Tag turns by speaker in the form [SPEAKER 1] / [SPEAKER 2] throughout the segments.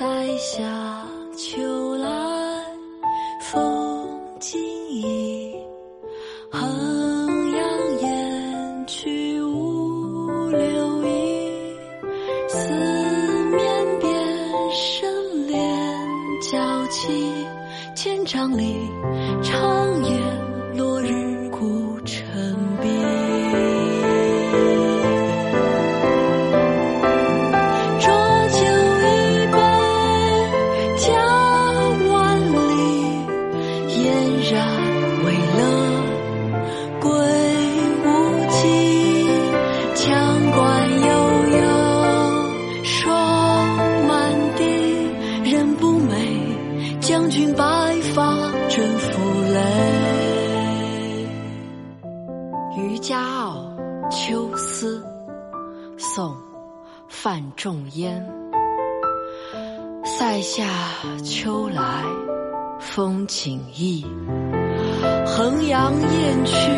[SPEAKER 1] 塞下秋来风景异，衡阳雁去无留意。四面边深连角起，千丈里长
[SPEAKER 2] 思》宋·范仲淹。塞下秋来风景异，衡阳雁去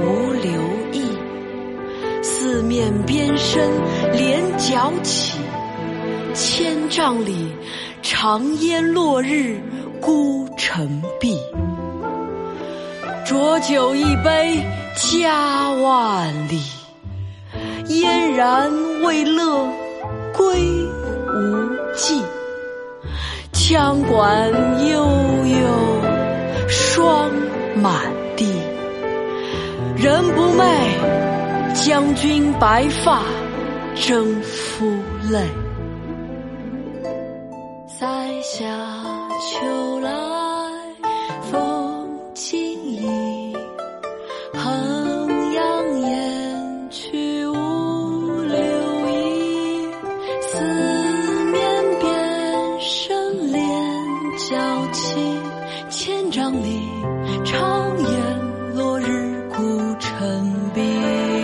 [SPEAKER 2] 无留意。四面边声连角起，千丈里长烟落日孤城闭。浊酒一杯家万里，嫣然未乐归无计。羌管悠悠，霜满地，人不寐，将军白发征夫泪。
[SPEAKER 1] 塞下秋来千丈里长烟落日孤城闭。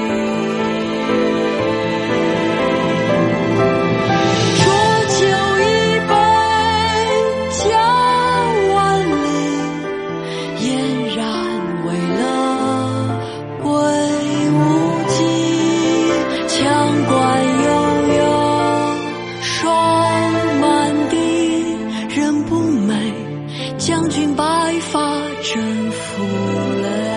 [SPEAKER 1] 将军白发征夫泪